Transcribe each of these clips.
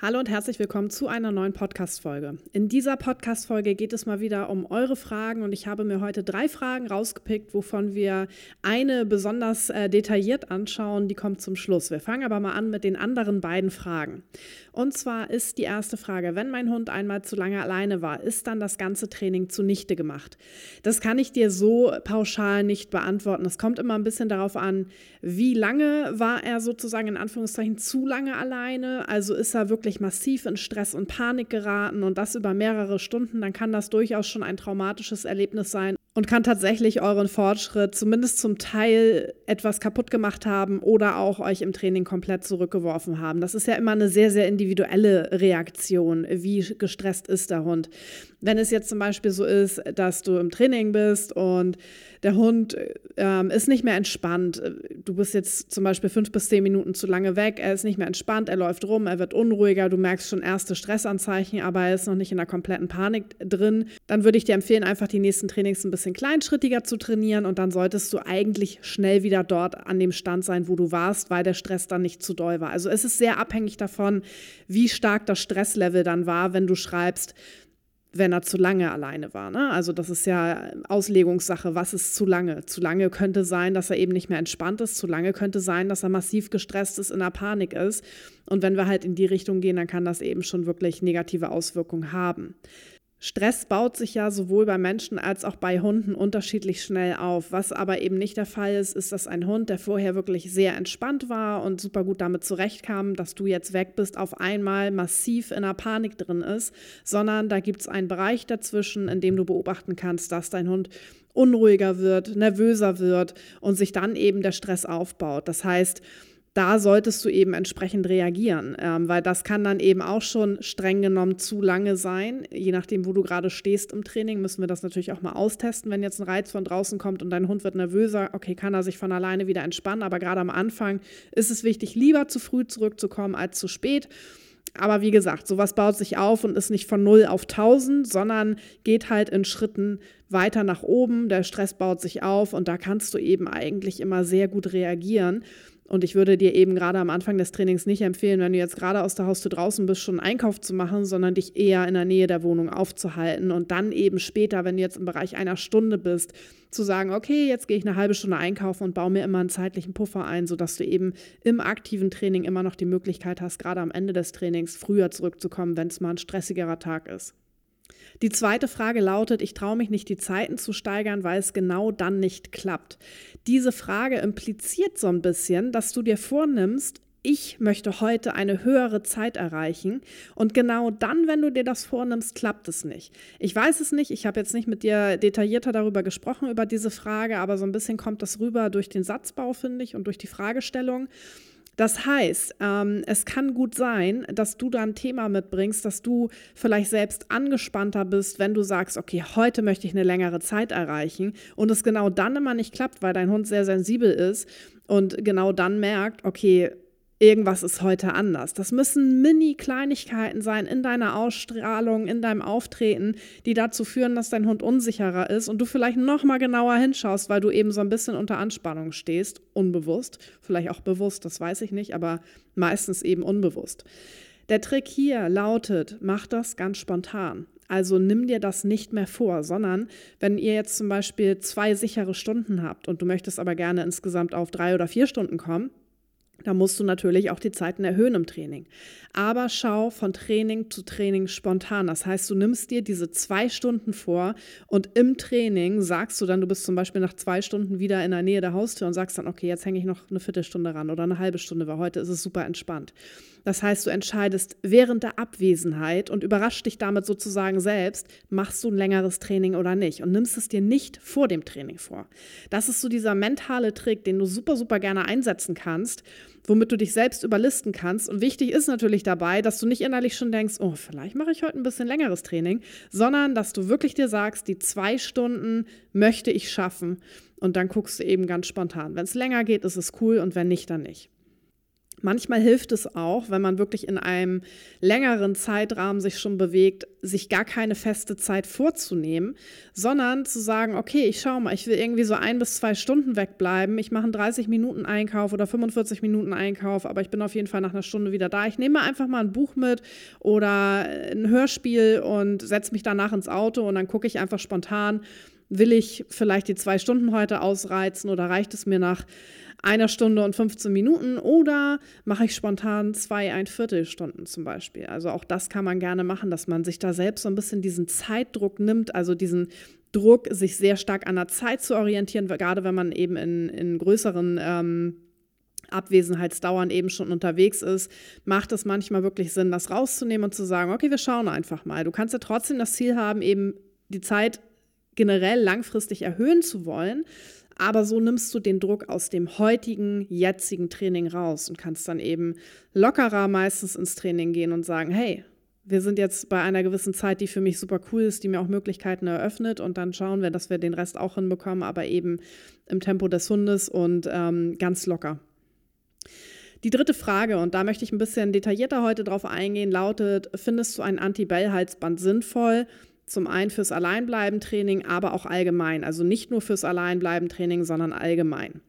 Hallo und herzlich willkommen zu einer neuen Podcast-Folge. In dieser Podcast-Folge geht es mal wieder um eure Fragen und ich habe mir heute drei Fragen rausgepickt, wovon wir eine besonders äh, detailliert anschauen. Die kommt zum Schluss. Wir fangen aber mal an mit den anderen beiden Fragen. Und zwar ist die erste Frage, wenn mein Hund einmal zu lange alleine war, ist dann das ganze Training zunichte gemacht? Das kann ich dir so pauschal nicht beantworten. Es kommt immer ein bisschen darauf an, wie lange war er sozusagen in Anführungszeichen zu lange alleine? Also ist er wirklich wirklich massiv in Stress und Panik geraten und das über mehrere Stunden, dann kann das durchaus schon ein traumatisches Erlebnis sein und kann tatsächlich euren Fortschritt zumindest zum Teil etwas kaputt gemacht haben oder auch euch im Training komplett zurückgeworfen haben. Das ist ja immer eine sehr, sehr individuelle Reaktion. Wie gestresst ist der Hund? Wenn es jetzt zum Beispiel so ist, dass du im Training bist und der Hund ähm, ist nicht mehr entspannt. Du bist jetzt zum Beispiel fünf bis zehn Minuten zu lange weg, er ist nicht mehr entspannt, er läuft rum, er wird unruhiger, du merkst schon erste Stressanzeichen, aber er ist noch nicht in der kompletten Panik drin. Dann würde ich dir empfehlen, einfach die nächsten Trainings ein bisschen kleinschrittiger zu trainieren und dann solltest du eigentlich schnell wieder dort an dem Stand sein, wo du warst, weil der Stress dann nicht zu doll war. Also es ist sehr abhängig davon, wie stark das Stresslevel dann war, wenn du schreibst, wenn er zu lange alleine war. Ne? Also das ist ja Auslegungssache, was ist zu lange? Zu lange könnte sein, dass er eben nicht mehr entspannt ist, zu lange könnte sein, dass er massiv gestresst ist, in der Panik ist. Und wenn wir halt in die Richtung gehen, dann kann das eben schon wirklich negative Auswirkungen haben. Stress baut sich ja sowohl bei Menschen als auch bei Hunden unterschiedlich schnell auf. Was aber eben nicht der Fall ist, ist, dass ein Hund, der vorher wirklich sehr entspannt war und super gut damit zurechtkam, dass du jetzt weg bist, auf einmal massiv in einer Panik drin ist, sondern da gibt es einen Bereich dazwischen, in dem du beobachten kannst, dass dein Hund unruhiger wird, nervöser wird und sich dann eben der Stress aufbaut. Das heißt, da solltest du eben entsprechend reagieren, ähm, weil das kann dann eben auch schon streng genommen zu lange sein. Je nachdem, wo du gerade stehst im Training, müssen wir das natürlich auch mal austesten. Wenn jetzt ein Reiz von draußen kommt und dein Hund wird nervöser, okay, kann er sich von alleine wieder entspannen, aber gerade am Anfang ist es wichtig, lieber zu früh zurückzukommen als zu spät. Aber wie gesagt, sowas baut sich auf und ist nicht von 0 auf 1000, sondern geht halt in Schritten weiter nach oben. Der Stress baut sich auf und da kannst du eben eigentlich immer sehr gut reagieren. Und ich würde dir eben gerade am Anfang des Trainings nicht empfehlen, wenn du jetzt gerade aus der Haustür draußen bist, schon einen Einkauf zu machen, sondern dich eher in der Nähe der Wohnung aufzuhalten und dann eben später, wenn du jetzt im Bereich einer Stunde bist, zu sagen, okay, jetzt gehe ich eine halbe Stunde einkaufen und baue mir immer einen zeitlichen Puffer ein, sodass du eben im aktiven Training immer noch die Möglichkeit hast, gerade am Ende des Trainings früher zurückzukommen, wenn es mal ein stressigerer Tag ist. Die zweite Frage lautet, ich traue mich nicht, die Zeiten zu steigern, weil es genau dann nicht klappt. Diese Frage impliziert so ein bisschen, dass du dir vornimmst, ich möchte heute eine höhere Zeit erreichen. Und genau dann, wenn du dir das vornimmst, klappt es nicht. Ich weiß es nicht, ich habe jetzt nicht mit dir detaillierter darüber gesprochen, über diese Frage, aber so ein bisschen kommt das rüber durch den Satzbau, finde ich, und durch die Fragestellung. Das heißt, ähm, es kann gut sein, dass du da ein Thema mitbringst, dass du vielleicht selbst angespannter bist, wenn du sagst, okay, heute möchte ich eine längere Zeit erreichen und es genau dann immer nicht klappt, weil dein Hund sehr sensibel ist und genau dann merkt, okay, irgendwas ist heute anders. Das müssen Mini-Kleinigkeiten sein in deiner Ausstrahlung, in deinem Auftreten, die dazu führen, dass dein Hund unsicherer ist und du vielleicht noch mal genauer hinschaust, weil du eben so ein bisschen unter Anspannung stehst, unbewusst, vielleicht auch bewusst, das weiß ich nicht, aber meistens eben unbewusst. Der Trick hier lautet, mach das ganz spontan. Also nimm dir das nicht mehr vor, sondern wenn ihr jetzt zum Beispiel zwei sichere Stunden habt und du möchtest aber gerne insgesamt auf drei oder vier Stunden kommen, da musst du natürlich auch die Zeiten erhöhen im Training. Aber schau von Training zu Training spontan. Das heißt, du nimmst dir diese zwei Stunden vor und im Training sagst du dann, du bist zum Beispiel nach zwei Stunden wieder in der Nähe der Haustür und sagst dann, okay, jetzt hänge ich noch eine Viertelstunde ran oder eine halbe Stunde, weil heute ist es super entspannt. Das heißt, du entscheidest während der Abwesenheit und überraschst dich damit sozusagen selbst, machst du ein längeres Training oder nicht und nimmst es dir nicht vor dem Training vor. Das ist so dieser mentale Trick, den du super, super gerne einsetzen kannst, womit du dich selbst überlisten kannst. Und wichtig ist natürlich dabei, dass du nicht innerlich schon denkst, oh, vielleicht mache ich heute ein bisschen längeres Training, sondern dass du wirklich dir sagst, die zwei Stunden möchte ich schaffen. Und dann guckst du eben ganz spontan. Wenn es länger geht, ist es cool und wenn nicht, dann nicht. Manchmal hilft es auch, wenn man wirklich in einem längeren Zeitrahmen sich schon bewegt, sich gar keine feste Zeit vorzunehmen, sondern zu sagen, okay, ich schaue mal, ich will irgendwie so ein bis zwei Stunden wegbleiben. Ich mache einen 30 Minuten Einkauf oder 45 Minuten Einkauf, aber ich bin auf jeden Fall nach einer Stunde wieder da. Ich nehme einfach mal ein Buch mit oder ein Hörspiel und setze mich danach ins Auto und dann gucke ich einfach spontan, will ich vielleicht die zwei Stunden heute ausreizen oder reicht es mir nach einer Stunde und 15 Minuten oder mache ich spontan zwei, ein Viertelstunden zum Beispiel. Also auch das kann man gerne machen, dass man sich da selbst so ein bisschen diesen Zeitdruck nimmt, also diesen Druck, sich sehr stark an der Zeit zu orientieren, gerade wenn man eben in, in größeren ähm, Abwesenheitsdauern eben schon unterwegs ist, macht es manchmal wirklich Sinn, das rauszunehmen und zu sagen, okay, wir schauen einfach mal. Du kannst ja trotzdem das Ziel haben, eben die Zeit generell langfristig erhöhen zu wollen, aber so nimmst du den Druck aus dem heutigen, jetzigen Training raus und kannst dann eben lockerer meistens ins Training gehen und sagen, hey, wir sind jetzt bei einer gewissen Zeit, die für mich super cool ist, die mir auch Möglichkeiten eröffnet und dann schauen wir, dass wir den Rest auch hinbekommen, aber eben im Tempo des Hundes und ähm, ganz locker. Die dritte Frage, und da möchte ich ein bisschen detaillierter heute drauf eingehen, lautet, findest du ein Anti-Bell-Halsband sinnvoll? Zum einen fürs Alleinbleiben-Training, aber auch allgemein. Also nicht nur fürs Alleinbleiben-Training, sondern allgemein.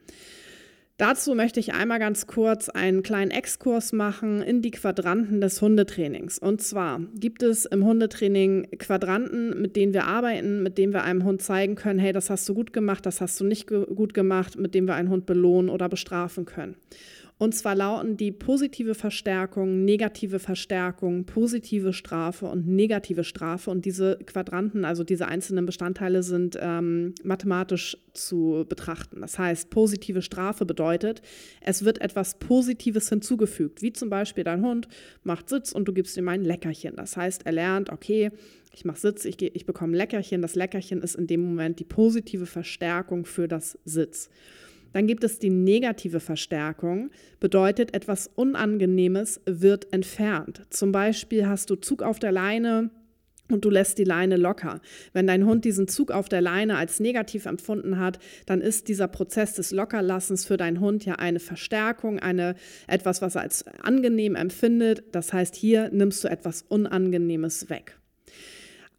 Dazu möchte ich einmal ganz kurz einen kleinen Exkurs machen in die Quadranten des Hundetrainings. Und zwar gibt es im Hundetraining Quadranten, mit denen wir arbeiten, mit denen wir einem Hund zeigen können, hey, das hast du gut gemacht, das hast du nicht gut gemacht, mit dem wir einen Hund belohnen oder bestrafen können. Und zwar lauten die positive Verstärkung, negative Verstärkung, positive Strafe und negative Strafe. Und diese Quadranten, also diese einzelnen Bestandteile, sind ähm, mathematisch zu betrachten. Das heißt, positive Strafe bedeutet, es wird etwas Positives hinzugefügt, wie zum Beispiel dein Hund macht Sitz und du gibst ihm ein Leckerchen. Das heißt, er lernt, okay, ich mache Sitz, ich, ich bekomme ein Leckerchen. Das Leckerchen ist in dem Moment die positive Verstärkung für das Sitz. Dann gibt es die negative Verstärkung, bedeutet etwas Unangenehmes wird entfernt. Zum Beispiel hast du Zug auf der Leine, und du lässt die Leine locker. Wenn dein Hund diesen Zug auf der Leine als negativ empfunden hat, dann ist dieser Prozess des Lockerlassens für deinen Hund ja eine Verstärkung, eine etwas, was er als angenehm empfindet. Das heißt, hier nimmst du etwas Unangenehmes weg.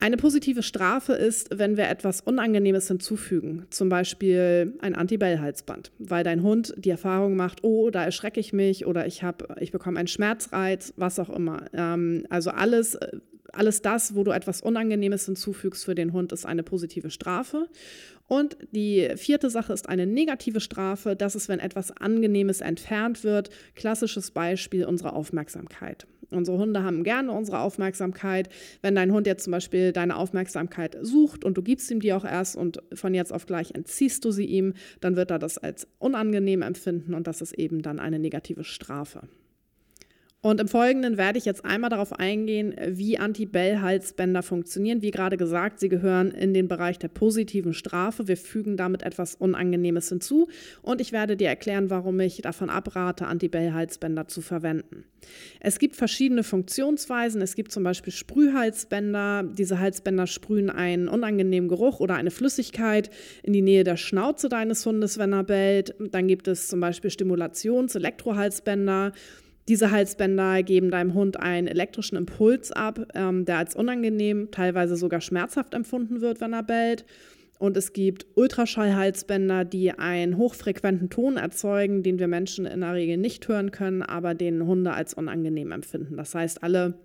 Eine positive Strafe ist, wenn wir etwas Unangenehmes hinzufügen, zum Beispiel ein Antibell-Halsband, weil dein Hund die Erfahrung macht, oh, da erschrecke ich mich oder ich, hab, ich bekomme einen Schmerzreiz, was auch immer. Ähm, also alles, alles das, wo du etwas Unangenehmes hinzufügst für den Hund, ist eine positive Strafe. Und die vierte Sache ist eine negative Strafe. Das ist, wenn etwas Angenehmes entfernt wird. Klassisches Beispiel unsere Aufmerksamkeit. Unsere Hunde haben gerne unsere Aufmerksamkeit. Wenn dein Hund jetzt zum Beispiel deine Aufmerksamkeit sucht und du gibst ihm die auch erst und von jetzt auf gleich entziehst du sie ihm, dann wird er das als unangenehm empfinden und das ist eben dann eine negative Strafe. Und im Folgenden werde ich jetzt einmal darauf eingehen, wie Anti-Bell-Halsbänder funktionieren. Wie gerade gesagt, sie gehören in den Bereich der positiven Strafe. Wir fügen damit etwas Unangenehmes hinzu. Und ich werde dir erklären, warum ich davon abrate, Anti-Bell-Halsbänder zu verwenden. Es gibt verschiedene Funktionsweisen. Es gibt zum Beispiel Sprühhalsbänder. Diese Halsbänder sprühen einen unangenehmen Geruch oder eine Flüssigkeit in die Nähe der Schnauze deines Hundes, wenn er bellt. Dann gibt es zum Beispiel Stimulations-Elektrohalsbänder. Diese Halsbänder geben deinem Hund einen elektrischen Impuls ab, ähm, der als unangenehm, teilweise sogar schmerzhaft empfunden wird, wenn er bellt. Und es gibt Ultraschallhalsbänder, die einen hochfrequenten Ton erzeugen, den wir Menschen in der Regel nicht hören können, aber den Hunde als unangenehm empfinden. Das heißt, alle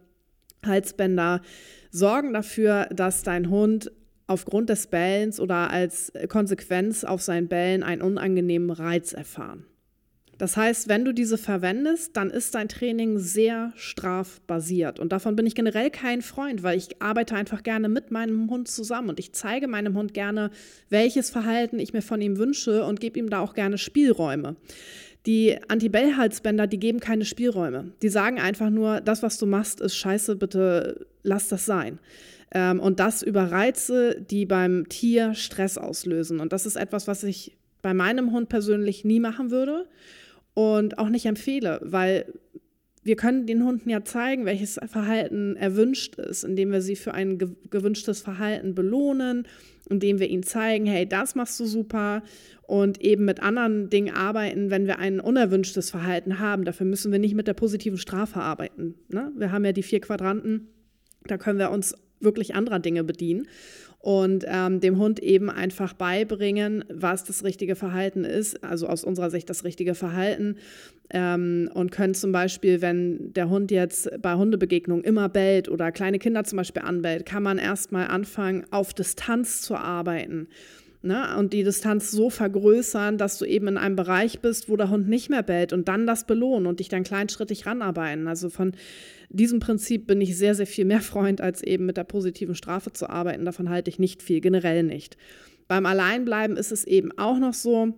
Halsbänder sorgen dafür, dass dein Hund aufgrund des Bellens oder als Konsequenz auf sein Bellen einen unangenehmen Reiz erfahren. Das heißt, wenn du diese verwendest, dann ist dein Training sehr strafbasiert. Und davon bin ich generell kein Freund, weil ich arbeite einfach gerne mit meinem Hund zusammen und ich zeige meinem Hund gerne, welches Verhalten ich mir von ihm wünsche und gebe ihm da auch gerne Spielräume. Die Anti-Bell-Halsbänder, die geben keine Spielräume. Die sagen einfach nur, das, was du machst, ist scheiße, bitte lass das sein. Ähm, und das über Reize, die beim Tier Stress auslösen. Und das ist etwas, was ich bei meinem Hund persönlich nie machen würde und auch nicht empfehle, weil wir können den Hunden ja zeigen, welches Verhalten erwünscht ist, indem wir sie für ein gewünschtes Verhalten belohnen, indem wir ihnen zeigen, hey, das machst du super und eben mit anderen Dingen arbeiten, wenn wir ein unerwünschtes Verhalten haben. Dafür müssen wir nicht mit der positiven Strafe arbeiten. Ne? Wir haben ja die vier Quadranten, da können wir uns wirklich anderer Dinge bedienen und ähm, dem Hund eben einfach beibringen, was das richtige Verhalten ist, also aus unserer Sicht das richtige Verhalten. Ähm, und können zum Beispiel, wenn der Hund jetzt bei Hundebegegnungen immer bellt oder kleine Kinder zum Beispiel anbellt, kann man erstmal anfangen, auf Distanz zu arbeiten. Ne? Und die Distanz so vergrößern, dass du eben in einem Bereich bist, wo der Hund nicht mehr bellt und dann das belohnen und dich dann kleinschrittig ranarbeiten. Also von diesem Prinzip bin ich sehr, sehr viel mehr Freund, als eben mit der positiven Strafe zu arbeiten. Davon halte ich nicht viel, generell nicht. Beim Alleinbleiben ist es eben auch noch so,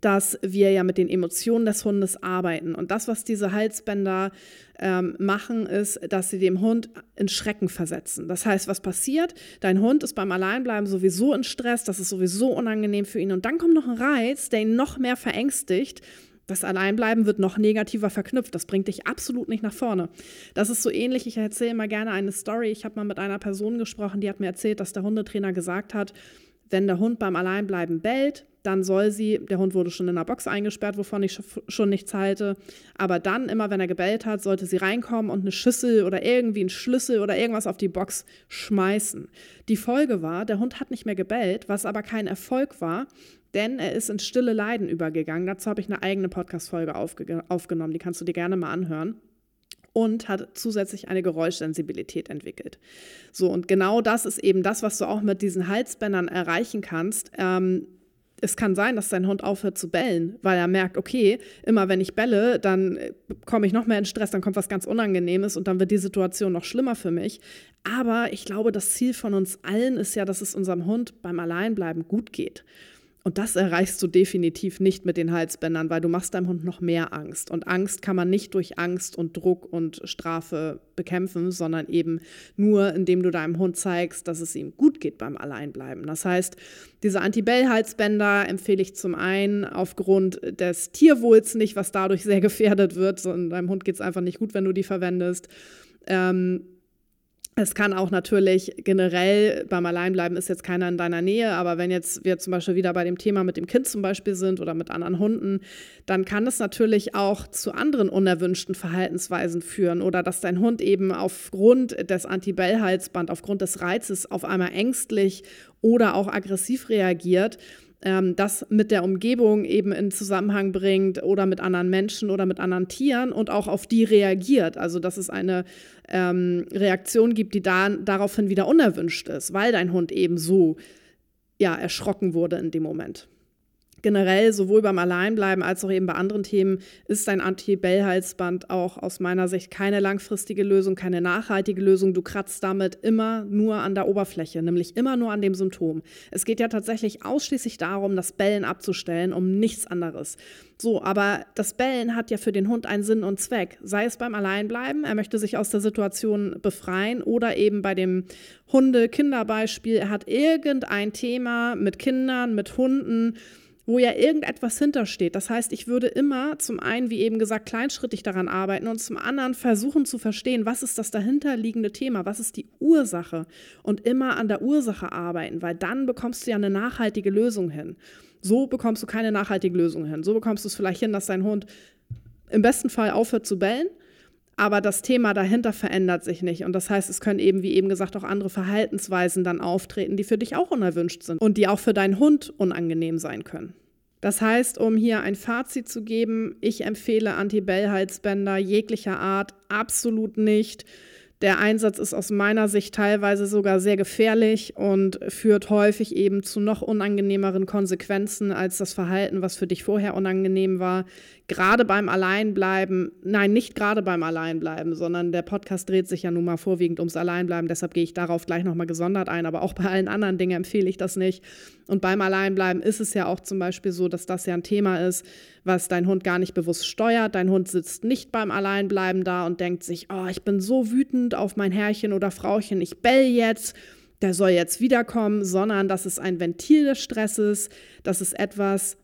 dass wir ja mit den Emotionen des Hundes arbeiten. Und das, was diese Halsbänder ähm, machen, ist, dass sie dem Hund in Schrecken versetzen. Das heißt, was passiert? Dein Hund ist beim Alleinbleiben sowieso in Stress, das ist sowieso unangenehm für ihn. Und dann kommt noch ein Reiz, der ihn noch mehr verängstigt das Alleinbleiben wird noch negativer verknüpft. Das bringt dich absolut nicht nach vorne. Das ist so ähnlich. Ich erzähle mal gerne eine Story. Ich habe mal mit einer Person gesprochen, die hat mir erzählt, dass der Hundetrainer gesagt hat, wenn der Hund beim Alleinbleiben bellt, dann soll sie, der Hund wurde schon in einer Box eingesperrt, wovon ich schon nichts halte, aber dann, immer wenn er gebellt hat, sollte sie reinkommen und eine Schüssel oder irgendwie einen Schlüssel oder irgendwas auf die Box schmeißen. Die Folge war, der Hund hat nicht mehr gebellt, was aber kein Erfolg war, denn er ist ins stille Leiden übergegangen. Dazu habe ich eine eigene Podcast-Folge aufge aufgenommen, die kannst du dir gerne mal anhören. Und hat zusätzlich eine Geräuschsensibilität entwickelt. So, und genau das ist eben das, was du auch mit diesen Halsbändern erreichen kannst. Ähm, es kann sein, dass dein Hund aufhört zu bellen, weil er merkt, okay, immer wenn ich belle, dann äh, komme ich noch mehr in Stress, dann kommt was ganz Unangenehmes und dann wird die Situation noch schlimmer für mich. Aber ich glaube, das Ziel von uns allen ist ja, dass es unserem Hund beim Alleinbleiben gut geht. Und das erreichst du definitiv nicht mit den Halsbändern, weil du machst deinem Hund noch mehr Angst. Und Angst kann man nicht durch Angst und Druck und Strafe bekämpfen, sondern eben nur, indem du deinem Hund zeigst, dass es ihm gut geht beim Alleinbleiben. Das heißt, diese Anti-Bell-Halsbänder empfehle ich zum einen aufgrund des Tierwohls nicht, was dadurch sehr gefährdet wird, sondern deinem Hund geht es einfach nicht gut, wenn du die verwendest. Ähm, es kann auch natürlich generell beim Alleinbleiben ist jetzt keiner in deiner Nähe, aber wenn jetzt wir zum Beispiel wieder bei dem Thema mit dem Kind zum Beispiel sind oder mit anderen Hunden, dann kann es natürlich auch zu anderen unerwünschten Verhaltensweisen führen oder dass dein Hund eben aufgrund des Anti-Bell-Halsband, aufgrund des Reizes auf einmal ängstlich oder auch aggressiv reagiert ähm, das mit der Umgebung eben in Zusammenhang bringt oder mit anderen Menschen oder mit anderen Tieren und auch auf die reagiert. Also dass es eine ähm, Reaktion gibt, die da, daraufhin wieder unerwünscht ist, weil dein Hund eben so ja, erschrocken wurde in dem Moment generell sowohl beim Alleinbleiben als auch eben bei anderen Themen ist ein Anti-Bell-Halsband auch aus meiner Sicht keine langfristige Lösung, keine nachhaltige Lösung. Du kratzt damit immer nur an der Oberfläche, nämlich immer nur an dem Symptom. Es geht ja tatsächlich ausschließlich darum, das Bellen abzustellen, um nichts anderes. So, aber das Bellen hat ja für den Hund einen Sinn und Zweck. Sei es beim Alleinbleiben, er möchte sich aus der Situation befreien oder eben bei dem Hunde-Kinder-Beispiel, er hat irgendein Thema mit Kindern, mit Hunden, wo ja irgendetwas hintersteht. Das heißt, ich würde immer zum einen, wie eben gesagt, kleinschrittig daran arbeiten und zum anderen versuchen zu verstehen, was ist das dahinterliegende Thema, was ist die Ursache und immer an der Ursache arbeiten, weil dann bekommst du ja eine nachhaltige Lösung hin. So bekommst du keine nachhaltige Lösung hin. So bekommst du es vielleicht hin, dass dein Hund im besten Fall aufhört zu bellen, aber das Thema dahinter verändert sich nicht. Und das heißt, es können eben, wie eben gesagt, auch andere Verhaltensweisen dann auftreten, die für dich auch unerwünscht sind und die auch für deinen Hund unangenehm sein können. Das heißt, um hier ein Fazit zu geben, ich empfehle Anti-Bell-Halsbänder jeglicher Art absolut nicht. Der Einsatz ist aus meiner Sicht teilweise sogar sehr gefährlich und führt häufig eben zu noch unangenehmeren Konsequenzen als das Verhalten, was für dich vorher unangenehm war. Gerade beim Alleinbleiben, nein, nicht gerade beim Alleinbleiben, sondern der Podcast dreht sich ja nun mal vorwiegend ums Alleinbleiben, deshalb gehe ich darauf gleich nochmal gesondert ein, aber auch bei allen anderen Dingen empfehle ich das nicht. Und beim Alleinbleiben ist es ja auch zum Beispiel so, dass das ja ein Thema ist, was dein Hund gar nicht bewusst steuert. Dein Hund sitzt nicht beim Alleinbleiben da und denkt sich, oh, ich bin so wütend auf mein Herrchen oder Frauchen, ich bell jetzt, der soll jetzt wiederkommen, sondern das ist ein Ventil des Stresses, das ist etwas,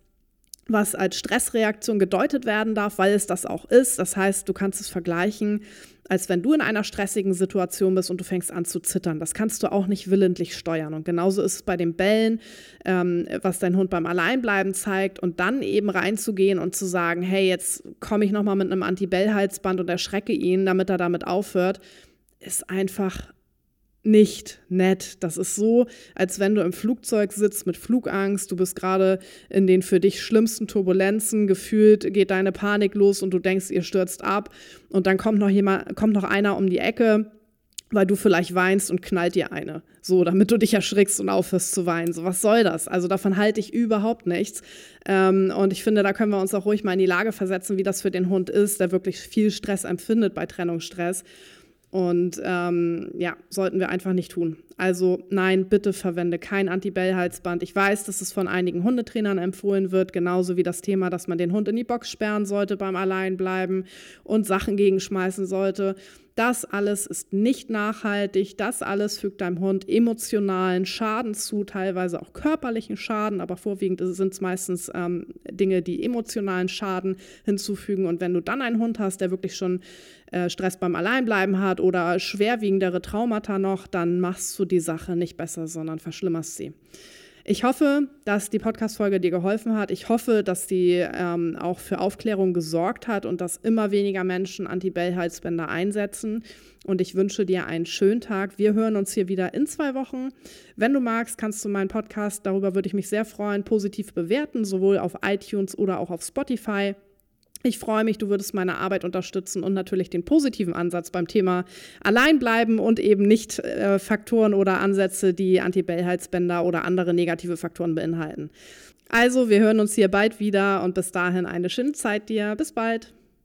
was als Stressreaktion gedeutet werden darf, weil es das auch ist. Das heißt, du kannst es vergleichen, als wenn du in einer stressigen Situation bist und du fängst an zu zittern. Das kannst du auch nicht willentlich steuern. Und genauso ist es bei den Bällen, ähm, was dein Hund beim Alleinbleiben zeigt und dann eben reinzugehen und zu sagen, hey, jetzt komme ich nochmal mit einem Anti-Bell-Halsband und erschrecke ihn, damit er damit aufhört, ist einfach nicht nett. Das ist so, als wenn du im Flugzeug sitzt mit Flugangst, du bist gerade in den für dich schlimmsten Turbulenzen, gefühlt geht deine Panik los und du denkst, ihr stürzt ab und dann kommt noch jemand, kommt noch einer um die Ecke, weil du vielleicht weinst und knallt dir eine. So, damit du dich erschrickst und aufhörst zu weinen. So, was soll das? Also davon halte ich überhaupt nichts. Ähm, und ich finde, da können wir uns auch ruhig mal in die Lage versetzen, wie das für den Hund ist, der wirklich viel Stress empfindet bei Trennungsstress. Und ähm, ja, sollten wir einfach nicht tun. Also nein, bitte verwende kein Anti-Bell-Halsband. Ich weiß, dass es von einigen Hundetrainern empfohlen wird, genauso wie das Thema, dass man den Hund in die Box sperren sollte beim Alleinbleiben und Sachen gegenschmeißen sollte. Das alles ist nicht nachhaltig. Das alles fügt deinem Hund emotionalen Schaden zu, teilweise auch körperlichen Schaden, aber vorwiegend sind es meistens ähm, Dinge, die emotionalen Schaden hinzufügen. Und wenn du dann einen Hund hast, der wirklich schon äh, Stress beim Alleinbleiben hat oder schwerwiegendere Traumata noch, dann machst du die Sache nicht besser, sondern verschlimmerst sie. Ich hoffe, dass die Podcast-Folge dir geholfen hat. Ich hoffe, dass die ähm, auch für Aufklärung gesorgt hat und dass immer weniger Menschen Anti-Bell-Halsbänder einsetzen. Und ich wünsche dir einen schönen Tag. Wir hören uns hier wieder in zwei Wochen. Wenn du magst, kannst du meinen Podcast, darüber würde ich mich sehr freuen, positiv bewerten, sowohl auf iTunes oder auch auf Spotify. Ich freue mich, du würdest meine Arbeit unterstützen und natürlich den positiven Ansatz beim Thema allein bleiben und eben nicht äh, Faktoren oder Ansätze, die Anti-Bell-Halsbänder oder andere negative Faktoren beinhalten. Also, wir hören uns hier bald wieder und bis dahin eine schöne Zeit dir. Bis bald.